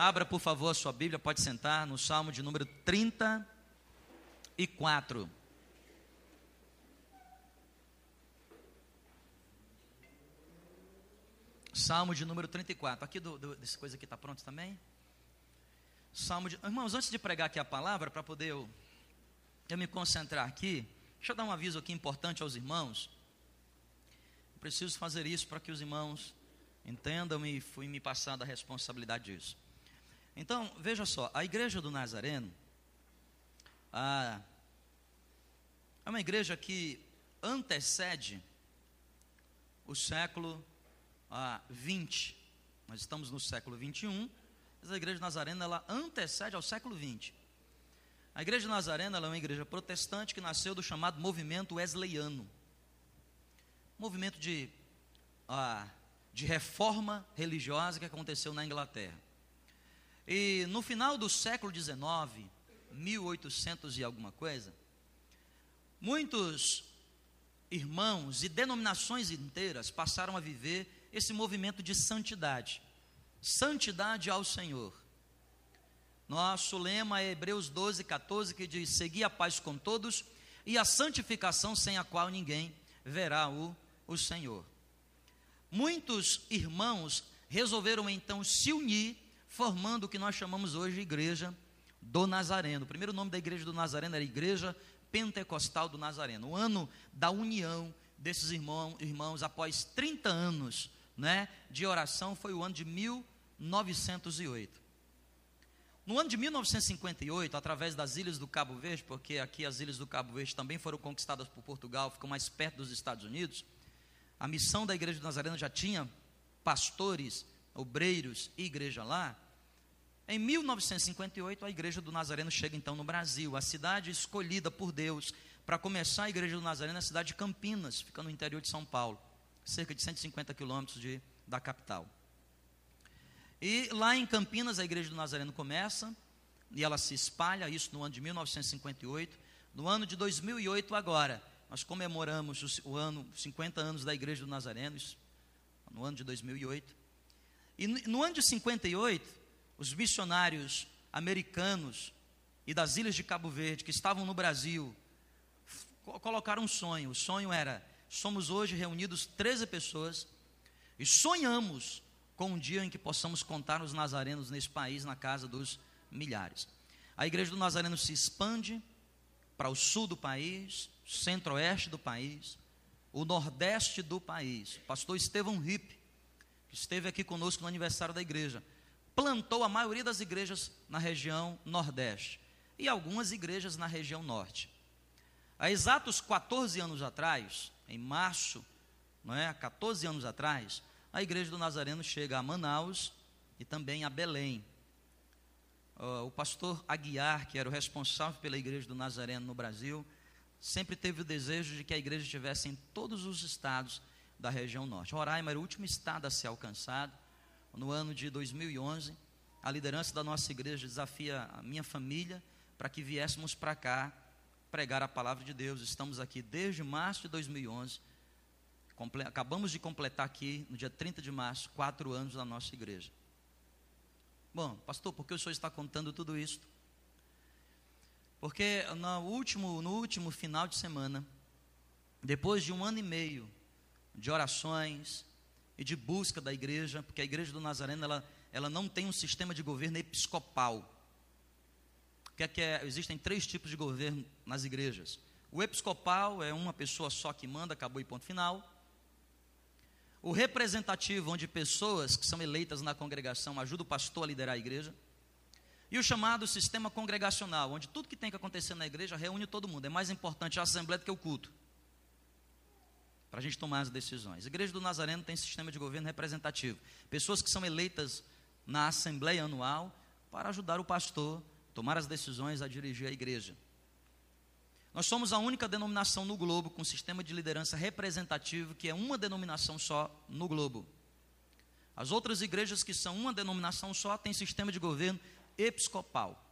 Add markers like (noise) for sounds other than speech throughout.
Abra, por favor, a sua Bíblia, pode sentar no Salmo de número 34. Salmo de número 34. Aqui, do, do, dessa coisa aqui está pronto também? Salmo de. Irmãos, antes de pregar aqui a palavra, para poder eu, eu me concentrar aqui, deixa eu dar um aviso aqui importante aos irmãos. Preciso fazer isso para que os irmãos entendam e fui me passar a responsabilidade disso. Então, veja só, a igreja do Nazareno é uma igreja que antecede o século a 20. Nós estamos no século 21, mas a igreja nazarena ela antecede ao século 20. A igreja nazarena ela é uma igreja protestante que nasceu do chamado movimento wesleyano. Movimento de, ah, de reforma religiosa que aconteceu na Inglaterra. E no final do século 19, 1800 e alguma coisa, muitos irmãos e denominações inteiras passaram a viver esse movimento de santidade. Santidade ao Senhor. Nosso lema é Hebreus 12, 14, que diz: Segui a paz com todos e a santificação sem a qual ninguém verá o, o Senhor. Muitos irmãos resolveram então se unir, formando o que nós chamamos hoje de Igreja do Nazareno. O primeiro nome da Igreja do Nazareno era Igreja Pentecostal do Nazareno. O ano da união desses irmãos, irmãos após 30 anos né, de oração foi o ano de 1908. No ano de 1958, através das ilhas do Cabo Verde, porque aqui as ilhas do Cabo Verde também foram conquistadas por Portugal, ficam mais perto dos Estados Unidos, a missão da Igreja de Nazareno já tinha pastores, obreiros e igreja lá. Em 1958, a Igreja do Nazareno chega então no Brasil, a cidade escolhida por Deus para começar a Igreja do Nazareno é a cidade de Campinas, fica no interior de São Paulo cerca de 150 quilômetros de, da capital. E lá em Campinas, a igreja do Nazareno começa, e ela se espalha, isso no ano de 1958. No ano de 2008, agora, nós comemoramos o, o ano, 50 anos da igreja do Nazareno, isso, no ano de 2008. E no, no ano de 58, os missionários americanos e das ilhas de Cabo Verde, que estavam no Brasil, colocaram um sonho. O sonho era somos hoje reunidos 13 pessoas e sonhamos com um dia em que possamos contar os nazarenos nesse país na casa dos milhares. A igreja do Nazareno se expande para o sul do país, centro-oeste do país, o nordeste do país. Pastor Estevão Ripp, que esteve aqui conosco no aniversário da igreja, plantou a maioria das igrejas na região nordeste e algumas igrejas na região norte. Há exatos 14 anos atrás, em março, não é? há 14 anos atrás, a igreja do Nazareno chega a Manaus e também a Belém. Uh, o pastor Aguiar, que era o responsável pela igreja do Nazareno no Brasil, sempre teve o desejo de que a igreja estivesse em todos os estados da região norte. Roraima era o último estado a ser alcançado. No ano de 2011, a liderança da nossa igreja desafia a minha família para que viéssemos para cá pregar a palavra de Deus. Estamos aqui desde março de 2011. Acabamos de completar aqui, no dia 30 de março, quatro anos da nossa igreja. Bom, pastor, por que o senhor está contando tudo isso? Porque no último, no último final de semana, depois de um ano e meio de orações e de busca da igreja, porque a igreja do Nazareno ela, ela não tem um sistema de governo episcopal que é que é, existem três tipos de governo nas igrejas. O episcopal é uma pessoa só que manda, acabou e ponto final. O representativo, onde pessoas que são eleitas na congregação ajudam o pastor a liderar a igreja. E o chamado sistema congregacional, onde tudo que tem que acontecer na igreja reúne todo mundo. É mais importante a assembleia do que o culto. Para a gente tomar as decisões. A igreja do Nazareno tem sistema de governo representativo. Pessoas que são eleitas na assembleia anual para ajudar o pastor tomar as decisões a dirigir a igreja. Nós somos a única denominação no globo com sistema de liderança representativo, que é uma denominação só no globo. As outras igrejas que são uma denominação só têm sistema de governo episcopal.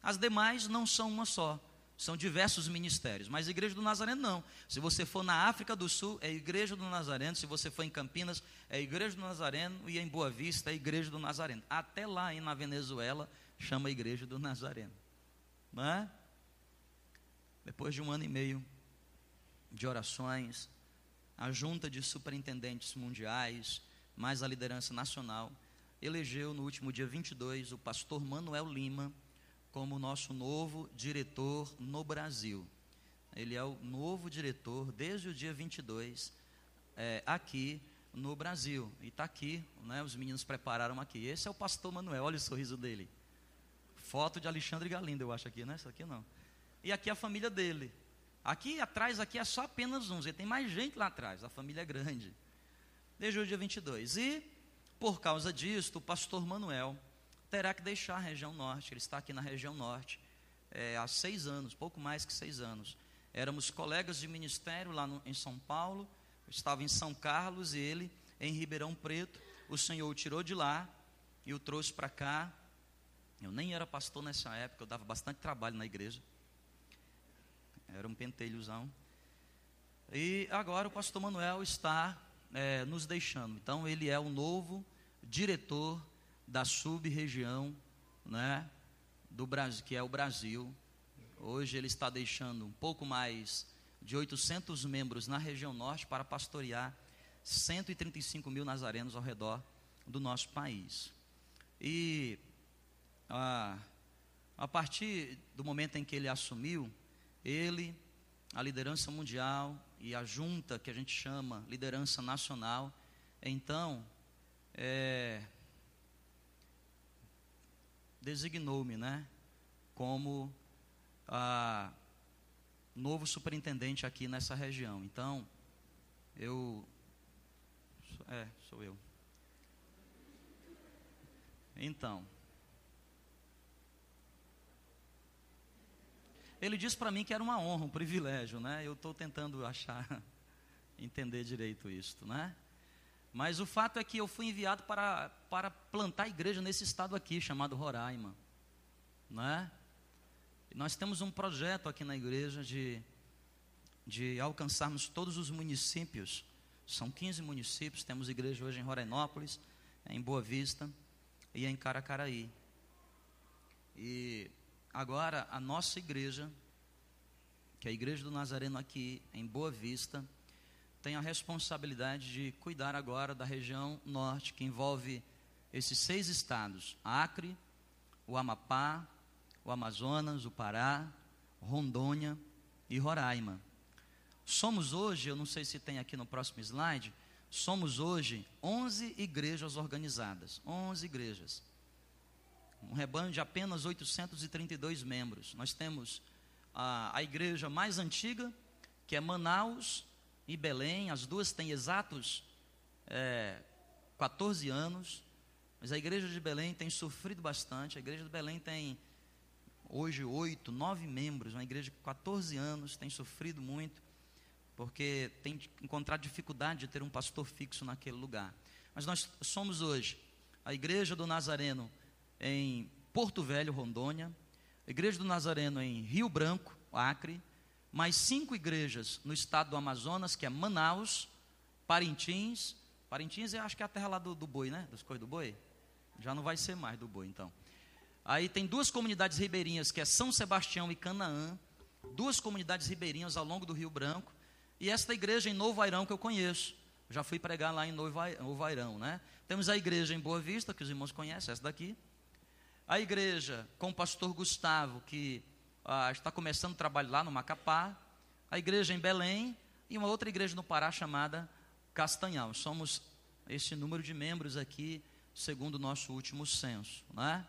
As demais não são uma só, São diversos ministérios, mas Igreja do Nazareno não. Se você for na África do Sul, é Igreja do Nazareno. Se você for em Campinas, é Igreja do Nazareno. E em Boa Vista, é Igreja do Nazareno. Até lá, na Venezuela, chama Igreja do Nazareno. Não é? Depois de um ano e meio de orações, a junta de superintendentes mundiais, mais a liderança nacional, elegeu no último dia 22 o pastor Manuel Lima como nosso novo diretor no Brasil. Ele é o novo diretor desde o dia 22 é, aqui no Brasil. E está aqui, né, os meninos prepararam aqui. Esse é o pastor Manuel, olha o sorriso dele. Foto de Alexandre Galindo, eu acho aqui, né? Isso aqui não. E aqui a família dele. Aqui atrás, aqui é só apenas uns. Ele tem mais gente lá atrás, a família é grande. Desde o dia 22. E, por causa disso, o pastor Manuel terá que deixar a região norte. Ele está aqui na região norte é, há seis anos, pouco mais que seis anos. Éramos colegas de ministério lá no, em São Paulo, eu estava em São Carlos e ele em Ribeirão Preto. O Senhor o tirou de lá e o trouxe para cá. Eu nem era pastor nessa época, eu dava bastante trabalho na igreja. Era um pentelhozão. E agora o pastor Manuel está é, nos deixando. Então ele é o novo diretor da sub-região né, do Brasil, que é o Brasil. Hoje ele está deixando um pouco mais de 800 membros na região norte para pastorear 135 mil nazarenos ao redor do nosso país. E a, a partir do momento em que ele assumiu, ele, a liderança mundial e a junta que a gente chama liderança nacional, então é, designou-me, né, como a novo superintendente aqui nessa região. Então, eu é, sou eu. Então, ele disse para mim que era uma honra, um privilégio, né? Eu estou tentando achar, (laughs) entender direito isso, né? Mas o fato é que eu fui enviado para, para plantar igreja nesse estado aqui, chamado Roraima. Né? nós temos um projeto aqui na igreja de, de alcançarmos todos os municípios. São 15 municípios, temos igreja hoje em Rorainópolis, em Boa Vista e em Caracaraí. E agora a nossa igreja, que é a igreja do Nazareno aqui em Boa Vista, tem a responsabilidade de cuidar agora da região norte, que envolve esses seis estados: Acre, o Amapá, o Amazonas, o Pará, Rondônia e Roraima. Somos hoje, eu não sei se tem aqui no próximo slide, somos hoje 11 igrejas organizadas, 11 igrejas. Um rebanho de apenas 832 membros. Nós temos a, a igreja mais antiga, que é Manaus, e Belém, as duas têm exatos é, 14 anos, mas a igreja de Belém tem sofrido bastante. A igreja de Belém tem hoje oito, nove membros, uma igreja de 14 anos, tem sofrido muito, porque tem encontrado dificuldade de ter um pastor fixo naquele lugar. Mas nós somos hoje a igreja do Nazareno em Porto Velho, Rondônia, a igreja do Nazareno em Rio Branco, Acre, mais cinco igrejas no estado do Amazonas, que é Manaus, Parintins. Parintins eu acho que é a terra lá do, do boi, né? Das coisas do boi. Já não vai ser mais do boi, então. Aí tem duas comunidades ribeirinhas, que é São Sebastião e Canaã. Duas comunidades ribeirinhas ao longo do Rio Branco. E esta igreja em Novo Airão que eu conheço. Já fui pregar lá em Novo Airão, né? Temos a igreja em Boa Vista, que os irmãos conhecem, essa daqui. A igreja com o pastor Gustavo, que ah, está começando o trabalho lá no Macapá, a igreja em Belém e uma outra igreja no Pará chamada Castanhal. Somos esse número de membros aqui, segundo o nosso último censo. Né?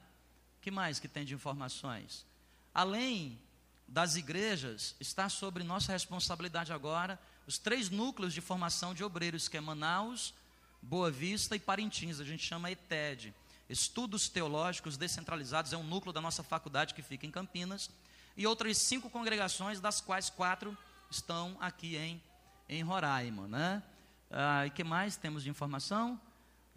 que mais que tem de informações? Além das igrejas, está sobre nossa responsabilidade agora os três núcleos de formação de obreiros, que é Manaus, Boa Vista e Parintins, a gente chama ETED. Estudos Teológicos Descentralizados é um núcleo da nossa faculdade que fica em Campinas e outras cinco congregações, das quais quatro estão aqui em, em Roraima. Né? Ah, e que mais temos de informação?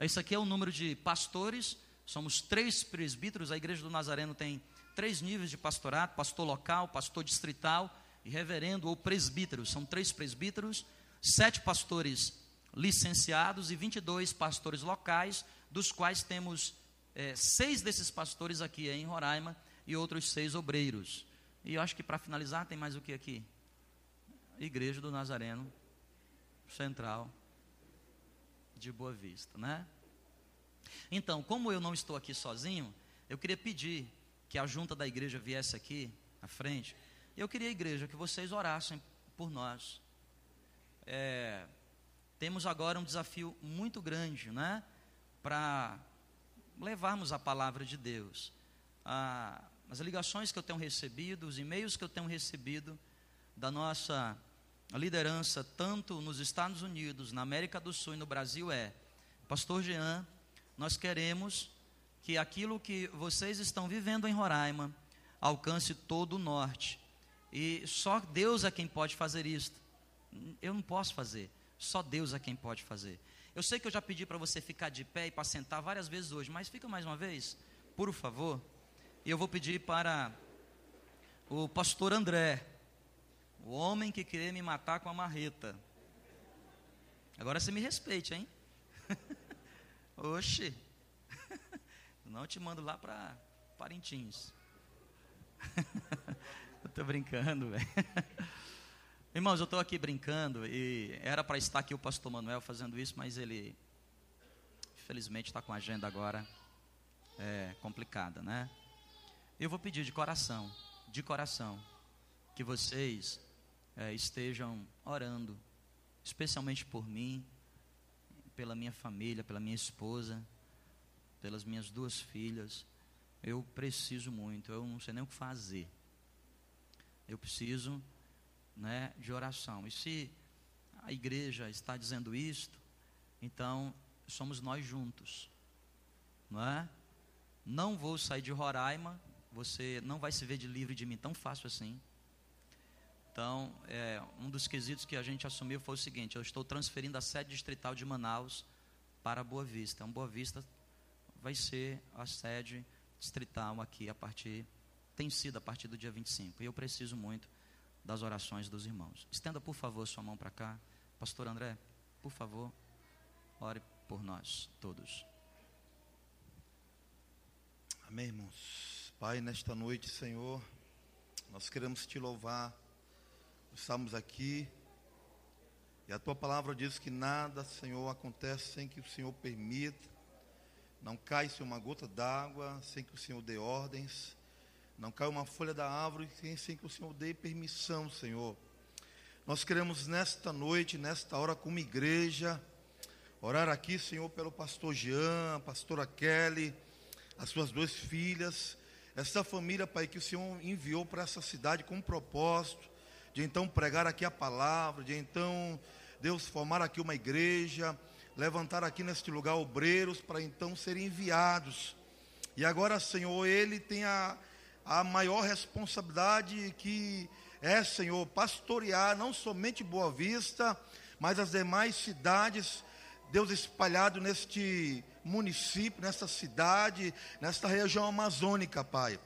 Isso aqui é o número de pastores. Somos três presbíteros, a Igreja do Nazareno tem três níveis de pastorato: pastor local, pastor distrital e reverendo ou presbítero. São três presbíteros, sete pastores licenciados e 22 pastores locais, dos quais temos é, seis desses pastores aqui em Roraima e outros seis obreiros. E eu acho que para finalizar, tem mais o que aqui? Igreja do Nazareno Central de Boa Vista, né? Então, como eu não estou aqui sozinho, eu queria pedir que a junta da igreja viesse aqui à frente. Eu queria, igreja, que vocês orassem por nós. É, temos agora um desafio muito grande, né? Para levarmos a palavra de Deus. Ah, as ligações que eu tenho recebido, os e-mails que eu tenho recebido da nossa liderança, tanto nos Estados Unidos, na América do Sul e no Brasil, é: Pastor Jean, nós queremos que aquilo que vocês estão vivendo em Roraima alcance todo o norte. E só Deus é quem pode fazer isso. Eu não posso fazer. Só Deus é quem pode fazer. Eu sei que eu já pedi para você ficar de pé e para sentar várias vezes hoje, mas fica mais uma vez, por favor. Eu vou pedir para o pastor André, o homem que queria me matar com a marreta. Agora você me respeite, hein? (laughs) Oxe. (laughs) Não te mando lá para Parintins. (laughs) Estou brincando, velho. Irmãos, eu estou aqui brincando e era para estar aqui o pastor Manuel fazendo isso, mas ele, infelizmente, está com a agenda agora é, complicada, né? Eu vou pedir de coração, de coração, que vocês é, estejam orando, especialmente por mim, pela minha família, pela minha esposa pelas minhas duas filhas. Eu preciso muito, eu não sei nem o que fazer. Eu preciso né, de oração. E se a igreja está dizendo isto, então somos nós juntos. Não é? Não vou sair de Roraima, você não vai se ver de livre de mim tão fácil assim. Então, é, um dos quesitos que a gente assumiu foi o seguinte: eu estou transferindo a sede distrital de Manaus para Boa Vista. Então, Boa Vista vai ser a sede distrital aqui a partir, tem sido a partir do dia 25. E eu preciso muito das orações dos irmãos. Estenda, por favor, sua mão para cá. Pastor André, por favor, ore por nós todos. Amém, irmãos. Pai, nesta noite, Senhor, nós queremos te louvar. Estamos aqui e a tua palavra diz que nada, Senhor, acontece sem que o Senhor permita. Não cai se uma gota d'água sem que o Senhor dê ordens. Não cai uma folha da árvore sem que o Senhor dê permissão, Senhor. Nós queremos nesta noite, nesta hora, como igreja, orar aqui, Senhor, pelo pastor Jean, a pastora Kelly, as suas duas filhas, essa família, Pai, que o Senhor enviou para essa cidade com um propósito de então pregar aqui a palavra, de então, Deus, formar aqui uma igreja levantar aqui neste lugar obreiros para então serem enviados. E agora, Senhor, ele tem a, a maior responsabilidade que é, Senhor, pastorear não somente Boa Vista, mas as demais cidades, Deus espalhado neste município, nesta cidade, nesta região amazônica, Pai.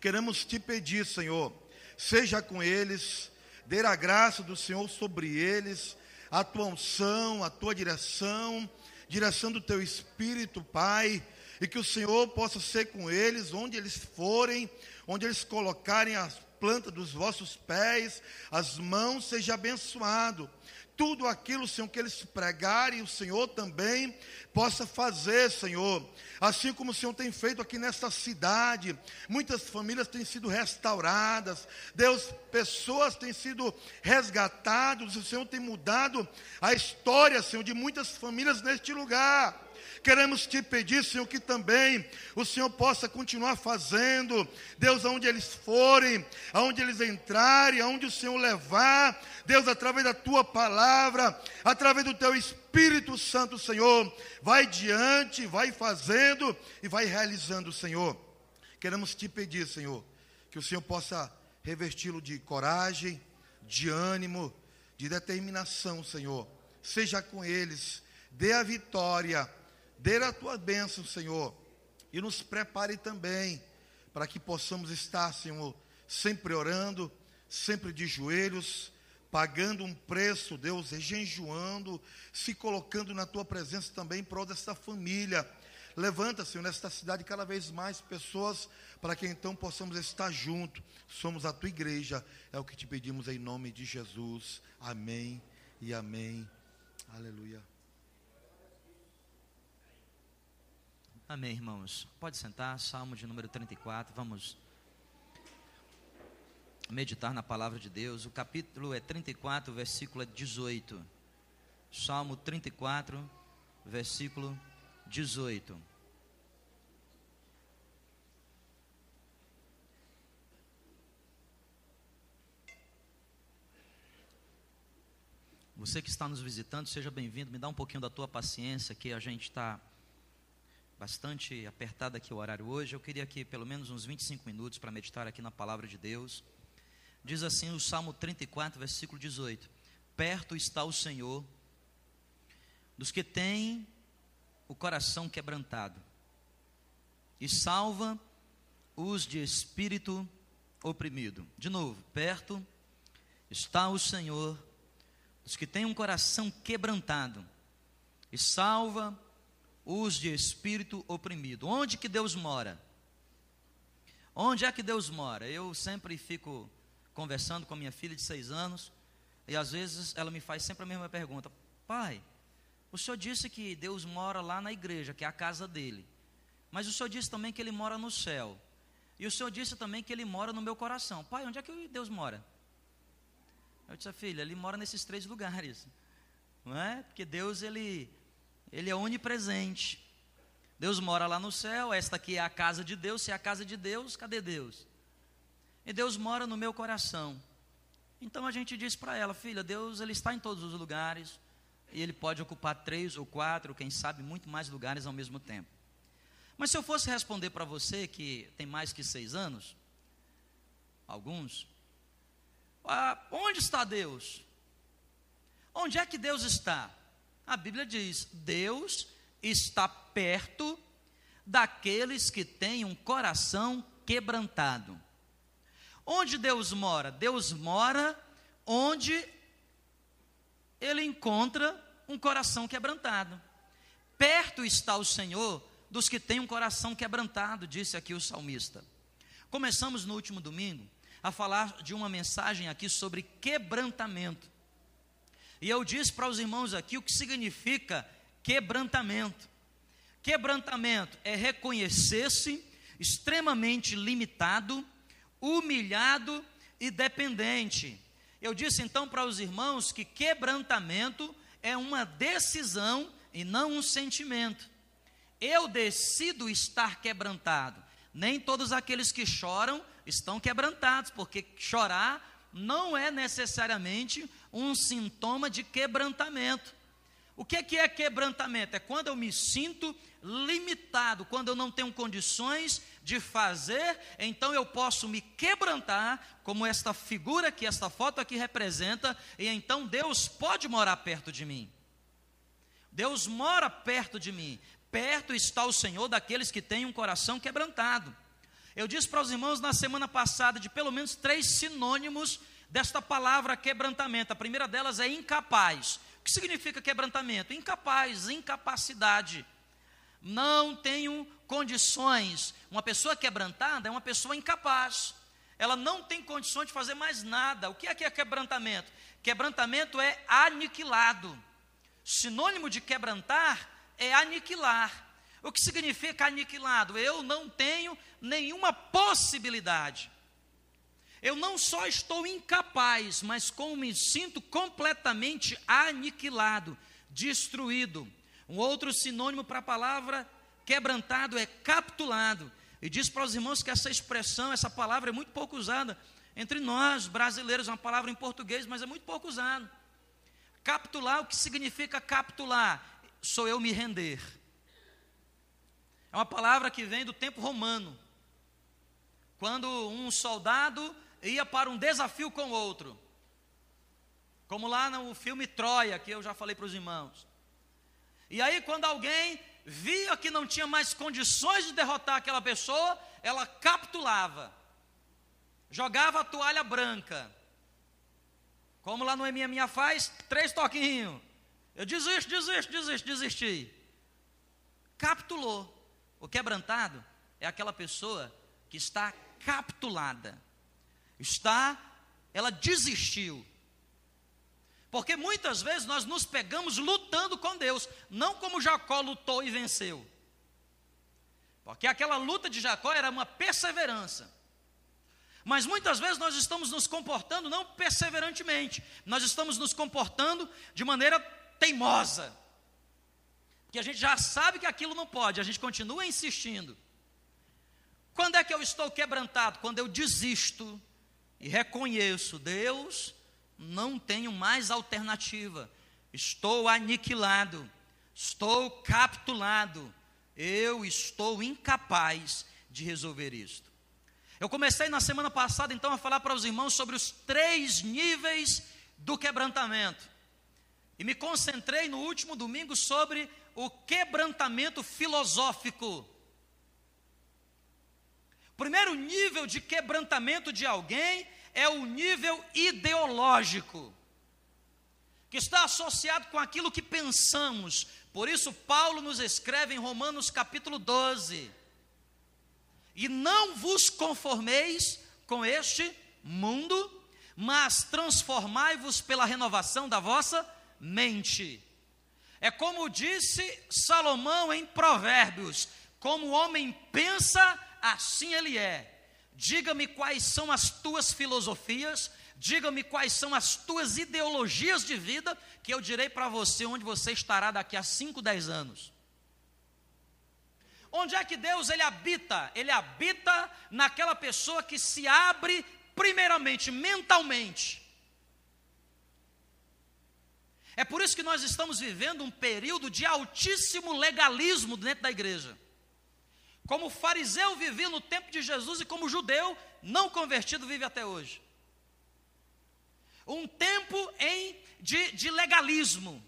Queremos te pedir, Senhor, seja com eles, dê a graça do Senhor sobre eles, a tua unção, a tua direção, direção do teu espírito, Pai, e que o Senhor possa ser com eles onde eles forem, onde eles colocarem as plantas dos vossos pés, as mãos, seja abençoado tudo aquilo, Senhor, que eles pregarem, o Senhor também possa fazer, Senhor. Assim como o Senhor tem feito aqui nesta cidade, muitas famílias têm sido restauradas, Deus, pessoas têm sido resgatadas, o Senhor tem mudado a história, Senhor, de muitas famílias neste lugar. Queremos te pedir, Senhor, que também o Senhor possa continuar fazendo, Deus, aonde eles forem, aonde eles entrarem, aonde o Senhor levar, Deus, através da tua palavra, através do teu Espírito Santo, Senhor, vai diante, vai fazendo e vai realizando, Senhor. Queremos te pedir, Senhor, que o Senhor possa revesti-lo de coragem, de ânimo, de determinação, Senhor. Seja com eles, dê a vitória Dê a tua bênção, Senhor, e nos prepare também para que possamos estar, Senhor, sempre orando, sempre de joelhos, pagando um preço, Deus, jejuando, se colocando na tua presença também em prol desta família. Levanta, Senhor, nesta cidade cada vez mais pessoas para que então possamos estar juntos. Somos a tua igreja, é o que te pedimos em nome de Jesus. Amém e amém. Aleluia. Amém, irmãos. Pode sentar, Salmo de número 34. Vamos meditar na palavra de Deus. O capítulo é 34, versículo 18. Salmo 34, versículo 18. Você que está nos visitando, seja bem-vindo. Me dá um pouquinho da tua paciência, que a gente está bastante apertado aqui o horário hoje. Eu queria aqui pelo menos uns 25 minutos para meditar aqui na palavra de Deus. Diz assim o Salmo 34, versículo 18: Perto está o Senhor dos que têm o coração quebrantado, e salva os de espírito oprimido. De novo, perto está o Senhor dos que têm um coração quebrantado, e salva os de espírito oprimido. Onde que Deus mora? Onde é que Deus mora? Eu sempre fico conversando com a minha filha de seis anos, e às vezes ela me faz sempre a mesma pergunta: Pai, o senhor disse que Deus mora lá na igreja, que é a casa dele, mas o senhor disse também que ele mora no céu, e o senhor disse também que ele mora no meu coração. Pai, onde é que Deus mora? Eu disse, filha, ele mora nesses três lugares, (laughs) não é? Porque Deus, ele ele é onipresente. Deus mora lá no céu, esta aqui é a casa de Deus, se é a casa de Deus, cadê Deus? E Deus mora no meu coração. Então a gente diz para ela, filha, Deus ele está em todos os lugares e ele pode ocupar três ou quatro, quem sabe muito mais lugares ao mesmo tempo. Mas se eu fosse responder para você que tem mais que seis anos, alguns, ah, onde está Deus? Onde é que Deus está? A Bíblia diz: Deus está perto daqueles que têm um coração quebrantado. Onde Deus mora? Deus mora onde ele encontra um coração quebrantado. Perto está o Senhor dos que têm um coração quebrantado, disse aqui o salmista. Começamos no último domingo a falar de uma mensagem aqui sobre quebrantamento. E eu disse para os irmãos aqui o que significa quebrantamento. Quebrantamento é reconhecer-se extremamente limitado, humilhado e dependente. Eu disse então para os irmãos que quebrantamento é uma decisão e não um sentimento. Eu decido estar quebrantado. Nem todos aqueles que choram estão quebrantados, porque chorar não é necessariamente um sintoma de quebrantamento. O que é, que é quebrantamento? É quando eu me sinto limitado, quando eu não tenho condições de fazer, então eu posso me quebrantar, como esta figura que esta foto aqui representa, e então Deus pode morar perto de mim. Deus mora perto de mim. Perto está o Senhor daqueles que têm um coração quebrantado. Eu disse para os irmãos na semana passada de pelo menos três sinônimos desta palavra quebrantamento. A primeira delas é incapaz. O que significa quebrantamento? Incapaz, incapacidade. Não tenho condições. Uma pessoa quebrantada é uma pessoa incapaz. Ela não tem condições de fazer mais nada. O que é que é quebrantamento? Quebrantamento é aniquilado. Sinônimo de quebrantar é aniquilar. O que significa aniquilado? Eu não tenho nenhuma possibilidade. Eu não só estou incapaz, mas como me sinto completamente aniquilado, destruído. Um outro sinônimo para a palavra quebrantado é capitulado. E diz para os irmãos que essa expressão, essa palavra é muito pouco usada entre nós brasileiros, é uma palavra em português, mas é muito pouco usada. Capitular, o que significa capitular? Sou eu me render. É uma palavra que vem do tempo romano. Quando um soldado ia para um desafio com outro. Como lá no filme Troia, que eu já falei para os irmãos. E aí, quando alguém via que não tinha mais condições de derrotar aquela pessoa, ela capitulava, jogava a toalha branca. Como lá no Minha faz, três toquinhos. Eu desisto, desisto, desisto, desisti. Capitulou. O quebrantado é aquela pessoa que está capitulada. Está, ela desistiu. Porque muitas vezes nós nos pegamos lutando com Deus, não como Jacó lutou e venceu. Porque aquela luta de Jacó era uma perseverança. Mas muitas vezes nós estamos nos comportando não perseverantemente, nós estamos nos comportando de maneira teimosa. Que a gente já sabe que aquilo não pode, a gente continua insistindo. Quando é que eu estou quebrantado? Quando eu desisto e reconheço, Deus, não tenho mais alternativa. Estou aniquilado, estou capitulado. Eu estou incapaz de resolver isto. Eu comecei na semana passada então a falar para os irmãos sobre os três níveis do quebrantamento. E me concentrei no último domingo sobre o quebrantamento filosófico. O primeiro nível de quebrantamento de alguém é o nível ideológico, que está associado com aquilo que pensamos. Por isso, Paulo nos escreve em Romanos capítulo 12: E não vos conformeis com este mundo, mas transformai-vos pela renovação da vossa mente. É como disse Salomão em Provérbios: como o homem pensa, assim ele é. Diga-me quais são as tuas filosofias, diga-me quais são as tuas ideologias de vida, que eu direi para você onde você estará daqui a 5, 10 anos. Onde é que Deus ele habita? Ele habita naquela pessoa que se abre primeiramente mentalmente. É por isso que nós estamos vivendo um período de altíssimo legalismo dentro da igreja como o fariseu vivia no tempo de Jesus e como o judeu não convertido vive até hoje. Um tempo em, de, de legalismo.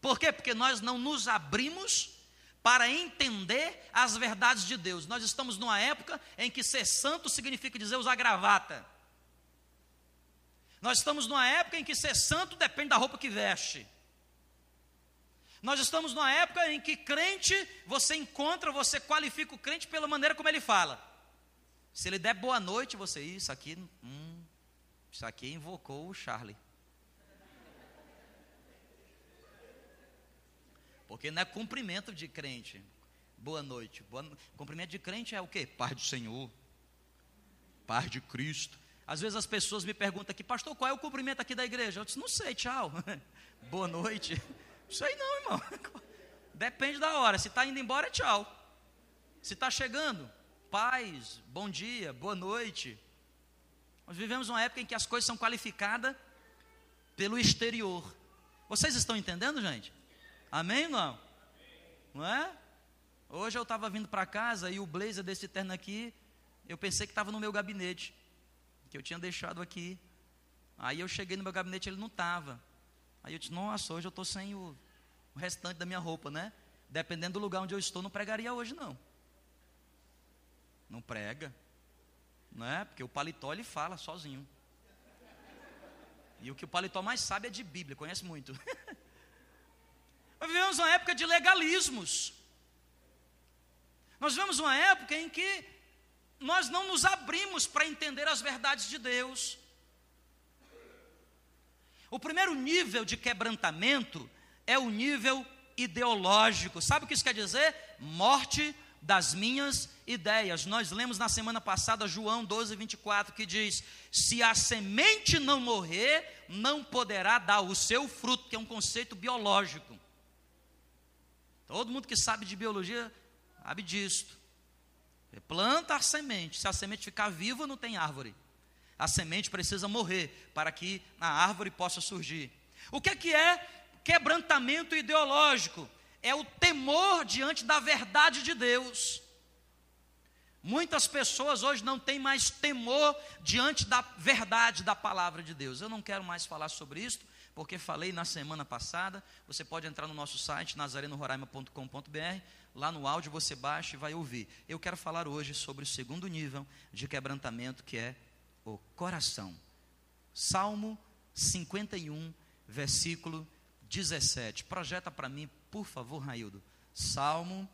Por quê? Porque nós não nos abrimos para entender as verdades de Deus. Nós estamos numa época em que ser santo significa dizer usar gravata. Nós estamos numa época em que ser santo depende da roupa que veste. Nós estamos numa época em que crente, você encontra, você qualifica o crente pela maneira como ele fala. Se ele der boa noite, você, isso aqui, hum, isso aqui invocou o Charlie. Porque não é cumprimento de crente. Boa noite. Boa, cumprimento de crente é o quê? Paz do Senhor. Paz de Cristo. Às vezes as pessoas me perguntam aqui, pastor, qual é o cumprimento aqui da igreja? Eu disse, não sei, tchau. (laughs) Boa noite. (laughs) Isso aí não, irmão. (laughs) Depende da hora. Se está indo embora, tchau. Se está chegando, paz, bom dia, boa noite. Nós vivemos uma época em que as coisas são qualificadas pelo exterior. Vocês estão entendendo, gente? Amém ou não? Não é? Hoje eu estava vindo para casa e o blazer desse terno aqui, eu pensei que estava no meu gabinete, que eu tinha deixado aqui. Aí eu cheguei no meu gabinete, ele não estava. Aí eu disse, nossa, hoje eu estou sem o, o restante da minha roupa, né? Dependendo do lugar onde eu estou, não pregaria hoje, não. Não prega. Não é? Porque o paletó ele fala sozinho. E o que o paletó mais sabe é de Bíblia, conhece muito. (laughs) Nós vivemos uma época de legalismos. Nós vivemos uma época em que nós não nos abrimos para entender as verdades de Deus. O primeiro nível de quebrantamento é o nível ideológico. Sabe o que isso quer dizer? Morte das minhas ideias. Nós lemos na semana passada João 12, 24, que diz: Se a semente não morrer, não poderá dar o seu fruto, que é um conceito biológico. Todo mundo que sabe de biologia sabe disto. Planta a semente, se a semente ficar viva, não tem árvore a semente precisa morrer para que a árvore possa surgir. O que é, que é quebrantamento ideológico? É o temor diante da verdade de Deus. Muitas pessoas hoje não têm mais temor diante da verdade da palavra de Deus. Eu não quero mais falar sobre isso, porque falei na semana passada. Você pode entrar no nosso site, nazareno.roraima.com.br. Lá no áudio você baixa e vai ouvir. Eu quero falar hoje sobre o segundo nível de quebrantamento, que é o coração. Salmo 51, versículo 17. Projeta para mim, por favor, Raildo. Salmo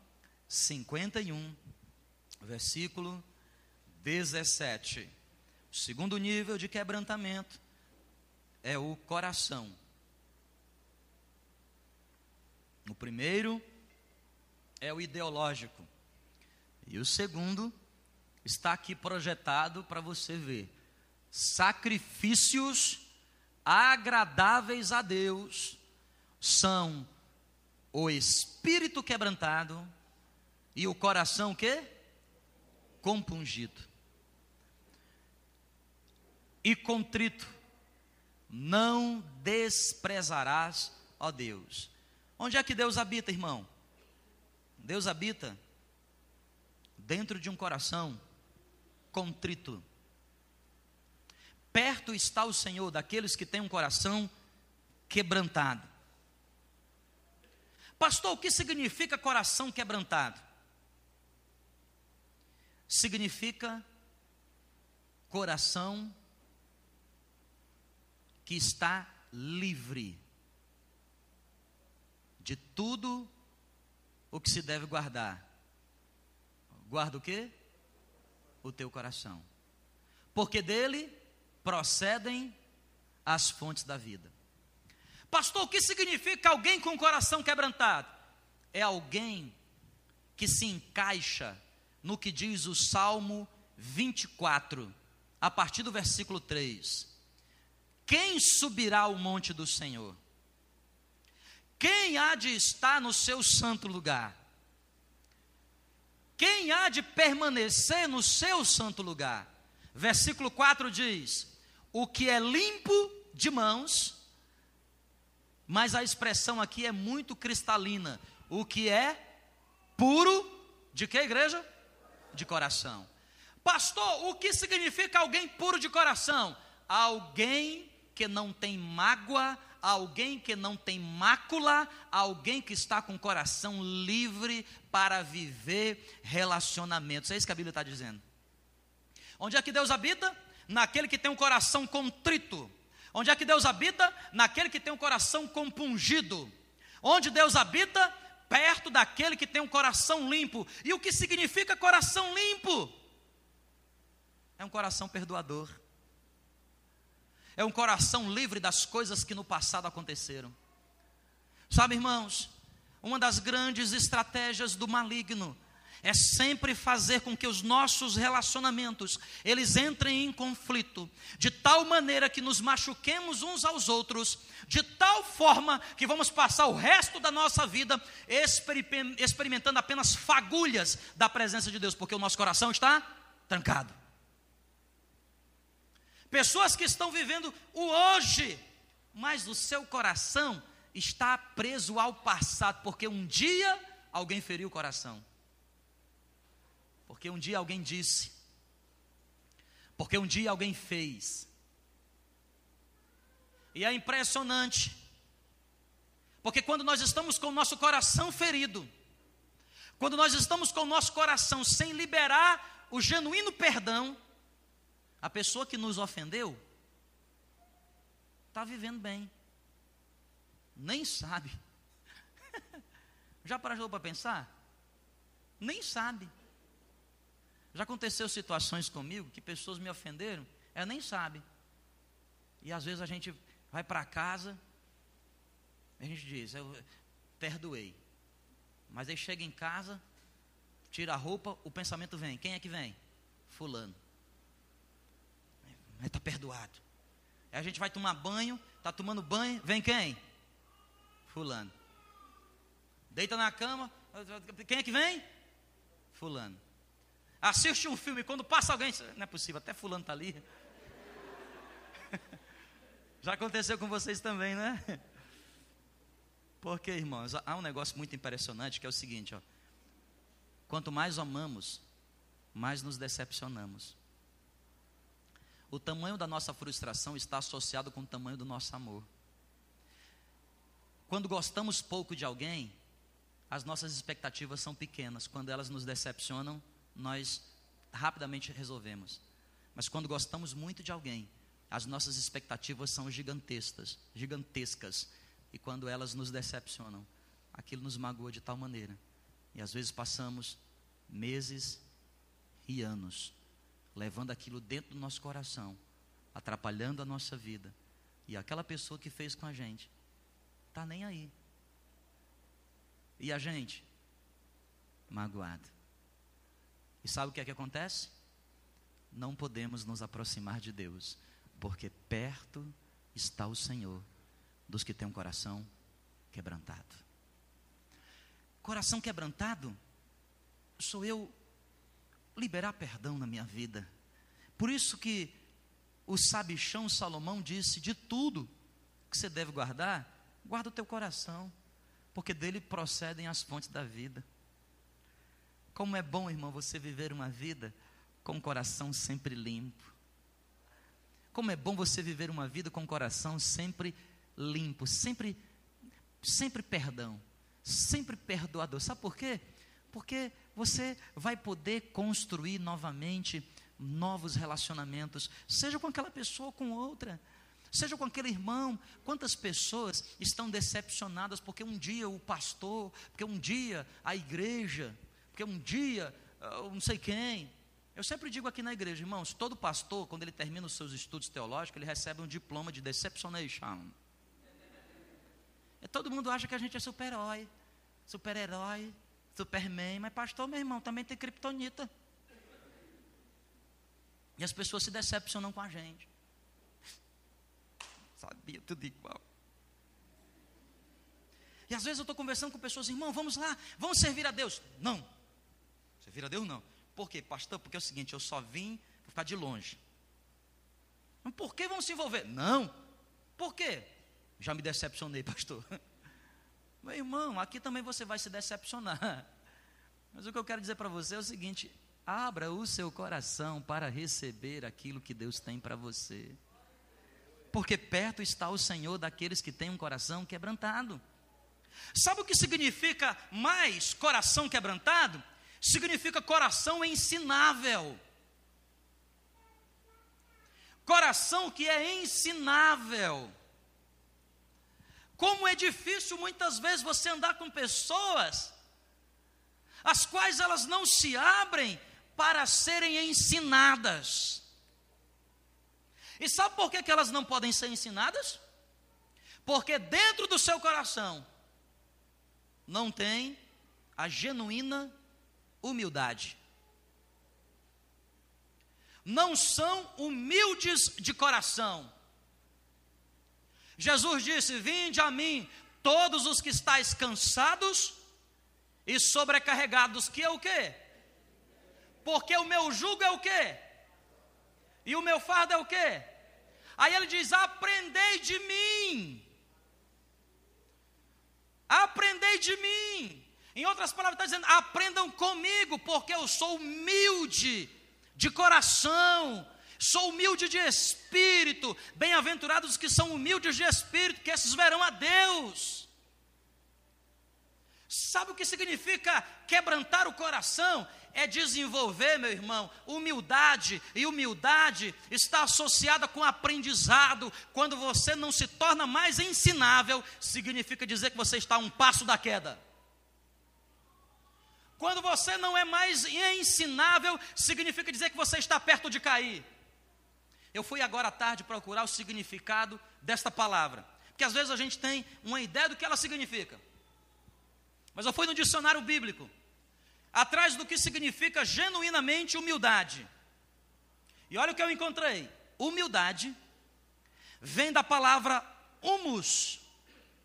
51, versículo 17. O segundo nível de quebrantamento é o coração. O primeiro é o ideológico. E o segundo está aqui projetado para você ver. Sacrifícios agradáveis a Deus são o espírito quebrantado e o coração que compungido. E contrito não desprezarás, ó Deus. Onde é que Deus habita, irmão? Deus habita dentro de um coração contrito. Perto está o Senhor daqueles que têm um coração quebrantado. Pastor, o que significa coração quebrantado? Significa coração que está livre de tudo o que se deve guardar. Guarda o quê? O teu coração. Porque dele procedem as fontes da vida. Pastor, o que significa alguém com o coração quebrantado? É alguém que se encaixa no que diz o Salmo 24, a partir do versículo 3. Quem subirá ao monte do Senhor? Quem há de estar no seu santo lugar? Quem há de permanecer no seu santo lugar? Versículo 4 diz: O que é limpo de mãos, mas a expressão aqui é muito cristalina. O que é puro, de que igreja? De coração. Pastor, o que significa alguém puro de coração? Alguém que não tem mágoa, alguém que não tem mácula, alguém que está com o coração livre para viver relacionamentos. É isso que a Bíblia está dizendo. Onde é que Deus habita? Naquele que tem um coração contrito. Onde é que Deus habita? Naquele que tem um coração compungido. Onde Deus habita? Perto daquele que tem um coração limpo. E o que significa coração limpo? É um coração perdoador é um coração livre das coisas que no passado aconteceram. Sabe, irmãos, uma das grandes estratégias do maligno é sempre fazer com que os nossos relacionamentos eles entrem em conflito, de tal maneira que nos machuquemos uns aos outros, de tal forma que vamos passar o resto da nossa vida experimentando apenas fagulhas da presença de Deus, porque o nosso coração está trancado. Pessoas que estão vivendo o hoje, mas o seu coração está preso ao passado, porque um dia alguém feriu o coração. Porque um dia alguém disse. Porque um dia alguém fez. E é impressionante. Porque quando nós estamos com o nosso coração ferido, quando nós estamos com o nosso coração sem liberar o genuíno perdão, a pessoa que nos ofendeu está vivendo bem, nem sabe. (laughs) Já parou para pensar? Nem sabe. Já aconteceu situações comigo que pessoas me ofenderam, ela nem sabe. E às vezes a gente vai para casa, a gente diz, eu perdoei. Mas aí chega em casa, tira a roupa, o pensamento vem. Quem é que vem? Fulano está perdoado. Aí a gente vai tomar banho, está tomando banho, vem quem? Fulano. Deita na cama, quem é que vem? Fulano. Assiste um filme, quando passa alguém, não é possível, até fulano está ali. (laughs) Já aconteceu com vocês também, né? Porque, irmãos, há um negócio muito impressionante que é o seguinte, ó. Quanto mais amamos, mais nos decepcionamos. O tamanho da nossa frustração está associado com o tamanho do nosso amor. Quando gostamos pouco de alguém, as nossas expectativas são pequenas. Quando elas nos decepcionam, nós rapidamente resolvemos. Mas quando gostamos muito de alguém, as nossas expectativas são gigantescas, gigantescas. E quando elas nos decepcionam, aquilo nos magoa de tal maneira. E às vezes passamos meses e anos levando aquilo dentro do nosso coração, atrapalhando a nossa vida. E aquela pessoa que fez com a gente está nem aí. E a gente? Magoado. E sabe o que é que acontece? Não podemos nos aproximar de Deus, porque perto está o Senhor dos que têm um coração quebrantado. Coração quebrantado sou eu liberar perdão na minha vida. Por isso que o sabichão Salomão disse: de tudo que você deve guardar, guarda o teu coração, porque dele procedem as fontes da vida. Como é bom, irmão, você viver uma vida com o coração sempre limpo. Como é bom você viver uma vida com o coração sempre limpo, sempre sempre perdão, sempre perdoador. Sabe por quê? Porque você vai poder construir novamente novos relacionamentos, seja com aquela pessoa ou com outra, seja com aquele irmão. Quantas pessoas estão decepcionadas porque um dia o pastor, porque um dia a igreja, porque um dia uh, não sei quem. Eu sempre digo aqui na igreja, irmãos, todo pastor, quando ele termina os seus estudos teológicos, ele recebe um diploma de deceptionation. E todo mundo acha que a gente é super-herói, super-herói, Superman, mas pastor, meu irmão, também tem criptonita. E as pessoas se decepcionam com a gente. Sabia tudo igual. E às vezes eu estou conversando com pessoas, irmão, vamos lá, vamos servir a Deus. Não. Servir a Deus não. Por quê, pastor? Porque é o seguinte, eu só vim para ficar de longe. Mas por que vamos se envolver? Não. Por quê? Já me decepcionei, (laughs) pastor. Meu irmão, aqui também você vai se decepcionar. (laughs) Mas o que eu quero dizer para você é o seguinte: abra o seu coração para receber aquilo que Deus tem para você. Porque perto está o Senhor daqueles que têm um coração quebrantado. Sabe o que significa mais coração quebrantado? Significa coração ensinável. Coração que é ensinável. Como é difícil muitas vezes você andar com pessoas as quais elas não se abrem para serem ensinadas. E sabe por que, que elas não podem ser ensinadas? Porque dentro do seu coração não tem a genuína humildade. Não são humildes de coração. Jesus disse: Vinde a mim, todos os que estáis cansados e sobrecarregados, que é o quê? Porque o meu jugo é o quê? E o meu fardo é o quê? Aí ele diz: Aprendei de mim. Aprendei de mim. Em outras palavras, está dizendo: aprendam comigo, porque eu sou humilde de coração Sou humilde de espírito, bem-aventurados os que são humildes de espírito, que esses verão a Deus. Sabe o que significa quebrantar o coração? É desenvolver, meu irmão, humildade, e humildade está associada com aprendizado. Quando você não se torna mais ensinável, significa dizer que você está a um passo da queda. Quando você não é mais ensinável, significa dizer que você está perto de cair. Eu fui agora à tarde procurar o significado desta palavra, porque às vezes a gente tem uma ideia do que ela significa. Mas eu fui no dicionário bíblico, atrás do que significa genuinamente humildade. E olha o que eu encontrei: humildade vem da palavra humus,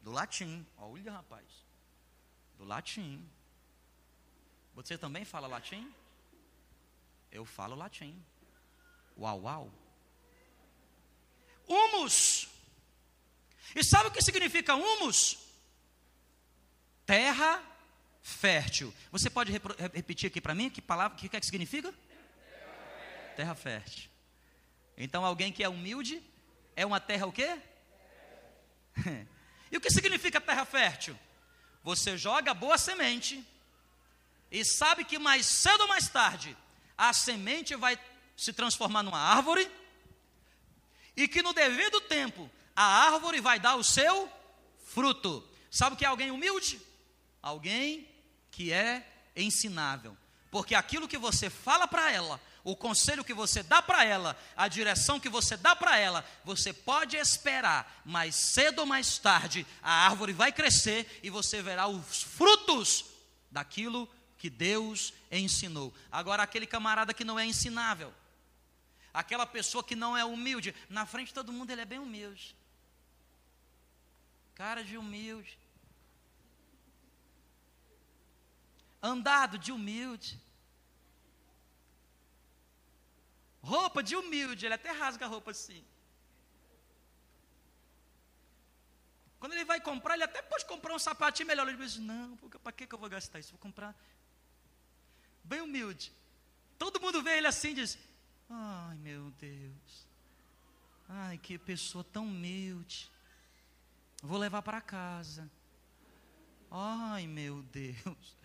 do latim. Olha, rapaz, do latim. Você também fala latim? Eu falo latim. Uau, uau humus. E sabe o que significa humus? Terra fértil. Você pode repetir aqui para mim que palavra, que, que é que significa? Terra fértil. Então alguém que é humilde é uma terra o quê? (laughs) E o que significa terra fértil? Você joga boa semente e sabe que mais cedo ou mais tarde a semente vai se transformar numa árvore e que no devido tempo a árvore vai dar o seu fruto. Sabe o que é alguém humilde? Alguém que é ensinável. Porque aquilo que você fala para ela, o conselho que você dá para ela, a direção que você dá para ela, você pode esperar, mais cedo ou mais tarde, a árvore vai crescer e você verá os frutos daquilo que Deus ensinou. Agora, aquele camarada que não é ensinável, aquela pessoa que não é humilde, na frente de todo mundo ele é bem humilde. Cara de humilde. andado de humilde, roupa de humilde, ele até rasga a roupa assim. Quando ele vai comprar, ele até pode comprar um sapatinho melhor. Ele diz: Não, para que, que eu vou gastar isso? Vou comprar. Bem humilde. Todo mundo vê ele assim e diz: Ai meu Deus. Ai, que pessoa tão humilde. Vou levar para casa. Ai meu Deus.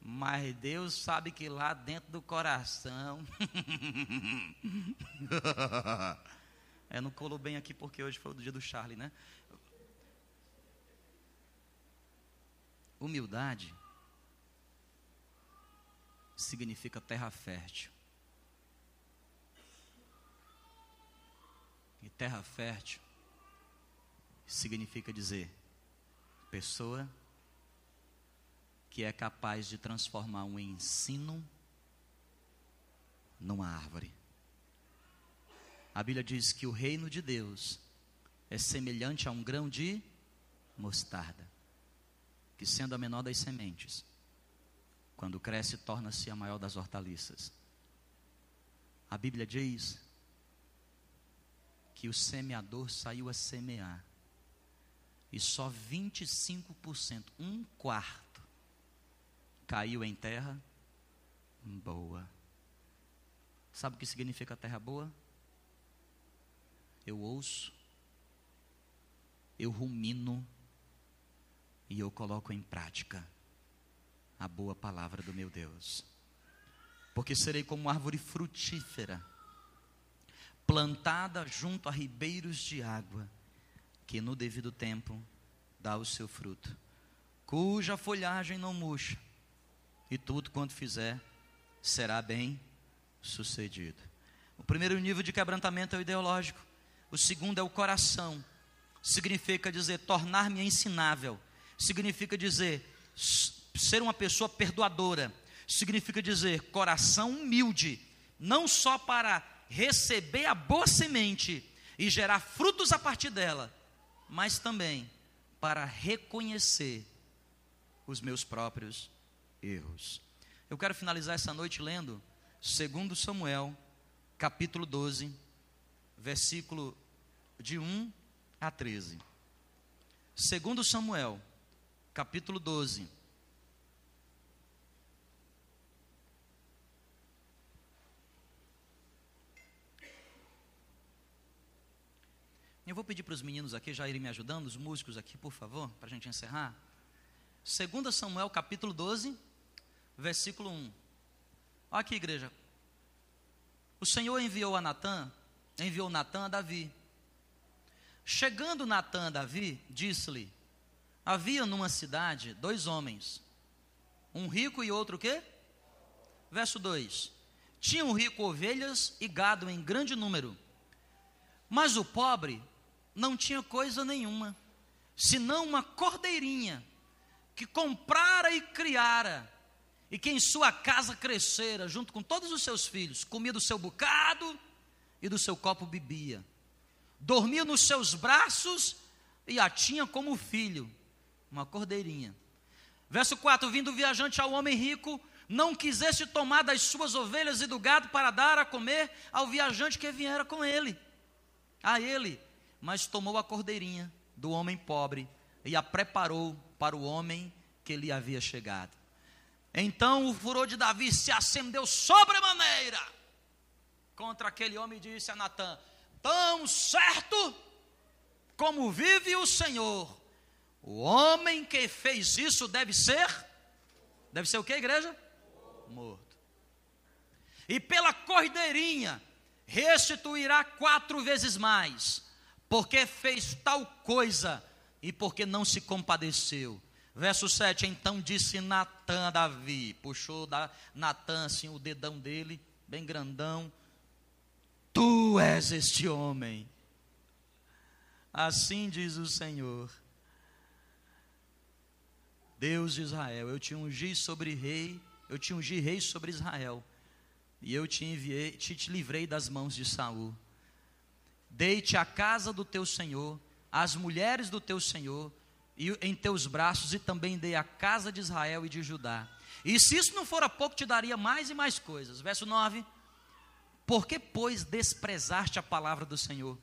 Mas Deus sabe que lá dentro do coração. (laughs) é, não colou bem aqui porque hoje foi o dia do Charlie, né? Humildade significa terra fértil. E terra fértil significa dizer pessoa que é capaz de transformar um ensino numa árvore. A Bíblia diz que o reino de Deus é semelhante a um grão de mostarda, que sendo a menor das sementes, quando cresce, torna-se a maior das hortaliças. A Bíblia diz que o semeador saiu a semear, e só 25%, um quarto, caiu em terra boa. Sabe o que significa terra boa? Eu ouço, eu rumino e eu coloco em prática a boa palavra do meu Deus. Porque serei como árvore frutífera, plantada junto a ribeiros de água, que no devido tempo dá o seu fruto, cuja folhagem não murcha e tudo quanto fizer será bem sucedido. O primeiro nível de quebrantamento é o ideológico, o segundo é o coração. Significa dizer tornar-me ensinável, significa dizer ser uma pessoa perdoadora, significa dizer coração humilde, não só para receber a boa semente e gerar frutos a partir dela, mas também para reconhecer os meus próprios erros. Eu quero finalizar essa noite lendo 2 Samuel, capítulo 12, versículo de 1 a 13. 2 Samuel, capítulo 12. Eu vou pedir para os meninos aqui já irem me ajudando, os músicos aqui, por favor, para a gente encerrar. 2 Samuel capítulo 12, versículo 1. Olha aqui, igreja. O Senhor enviou a Natã, enviou Natã a Davi. Chegando Natã a Davi, disse-lhe: Havia numa cidade dois homens, um rico e outro quê? Verso 2: Tinha um rico ovelhas e gado em grande número, mas o pobre não tinha coisa nenhuma, senão uma cordeirinha que comprara e criara e que em sua casa crescera, junto com todos os seus filhos, comia do seu bocado e do seu copo bebia, dormia nos seus braços e a tinha como filho, uma cordeirinha. Verso 4: Vindo o viajante ao homem rico, não quisesse tomar das suas ovelhas e do gado para dar a comer ao viajante que viera com ele, a ele, mas tomou a cordeirinha do homem pobre e a preparou para o homem que lhe havia chegado. Então o furor de Davi se acendeu sobremaneira contra aquele homem e disse a Natã: Tão certo como vive o Senhor, O homem que fez isso deve ser, deve ser o que, igreja? Morto. E pela cordeirinha restituirá quatro vezes mais, porque fez tal coisa e porque não se compadeceu. Verso 7, então disse Natan a Davi, puxou da Natan assim o dedão dele, bem grandão, tu és este homem. Assim diz o Senhor, Deus de Israel, eu te ungi sobre rei, eu te ungi rei sobre Israel, e eu te enviei, te, te livrei das mãos de Saul. Deite a casa do teu Senhor, as mulheres do teu Senhor, e em teus braços, e também dei a casa de Israel e de Judá. E se isso não fora pouco, te daria mais e mais coisas. Verso 9: Por que, pois, desprezaste a palavra do Senhor,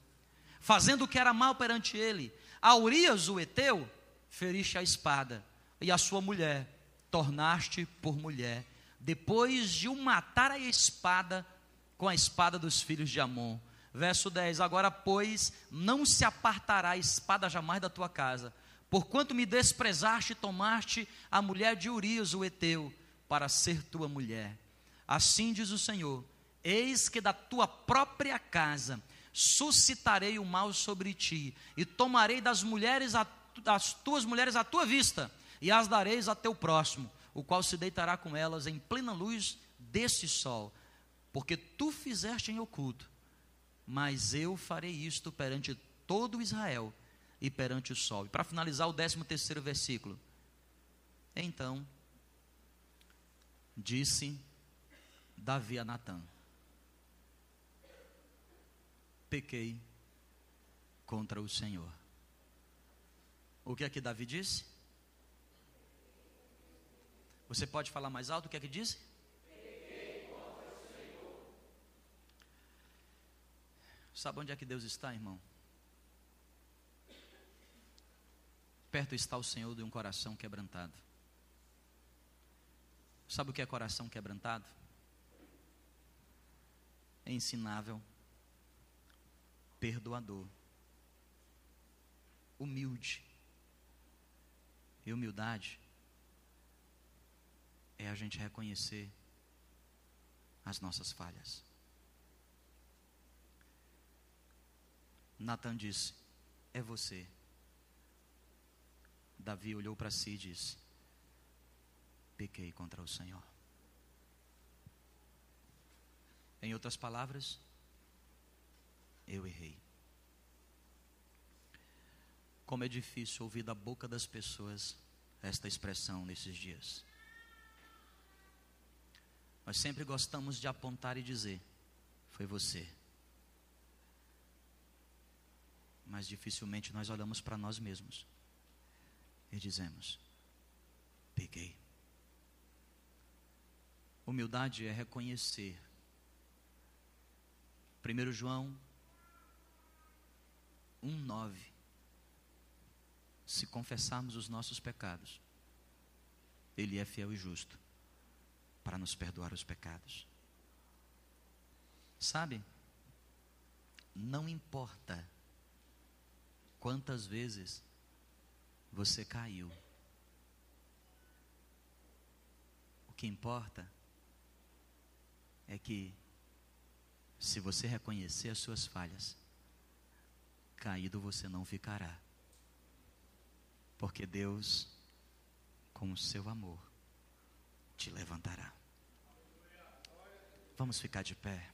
fazendo o que era mal perante ele? A Urias, o Eteu, feriste a espada, e a sua mulher tornaste por mulher, depois de o matar a espada com a espada dos filhos de Amon. Verso 10: Agora, pois, não se apartará a espada jamais da tua casa, porquanto me desprezaste e tomaste a mulher de Urias, o Eteu, para ser tua mulher. Assim diz o Senhor: Eis que da tua própria casa suscitarei o mal sobre ti, e tomarei das mulheres a, das tuas mulheres à tua vista, e as dareis a teu próximo, o qual se deitará com elas em plena luz desse sol, porque tu fizeste em oculto mas eu farei isto perante todo Israel e perante o sol. E para finalizar o 13 terceiro versículo. Então, disse Davi a Natã, pequei contra o Senhor. O que é que Davi disse? Você pode falar mais alto o que é que disse? Sabe onde é que Deus está, irmão? Perto está o Senhor de um coração quebrantado. Sabe o que é coração quebrantado? É ensinável, perdoador, humilde. E humildade é a gente reconhecer as nossas falhas. Natan disse: É você. Davi olhou para si e disse: Pequei contra o Senhor. Em outras palavras, eu errei. Como é difícil ouvir da boca das pessoas esta expressão nesses dias. Nós sempre gostamos de apontar e dizer: Foi você. Mas dificilmente nós olhamos para nós mesmos e dizemos: peguei. Humildade é reconhecer. 1 João 1,9. Se confessarmos os nossos pecados, Ele é fiel e justo para nos perdoar os pecados. Sabe? Não importa Quantas vezes você caiu? O que importa é que, se você reconhecer as suas falhas, caído você não ficará. Porque Deus, com o seu amor, te levantará. Vamos ficar de pé.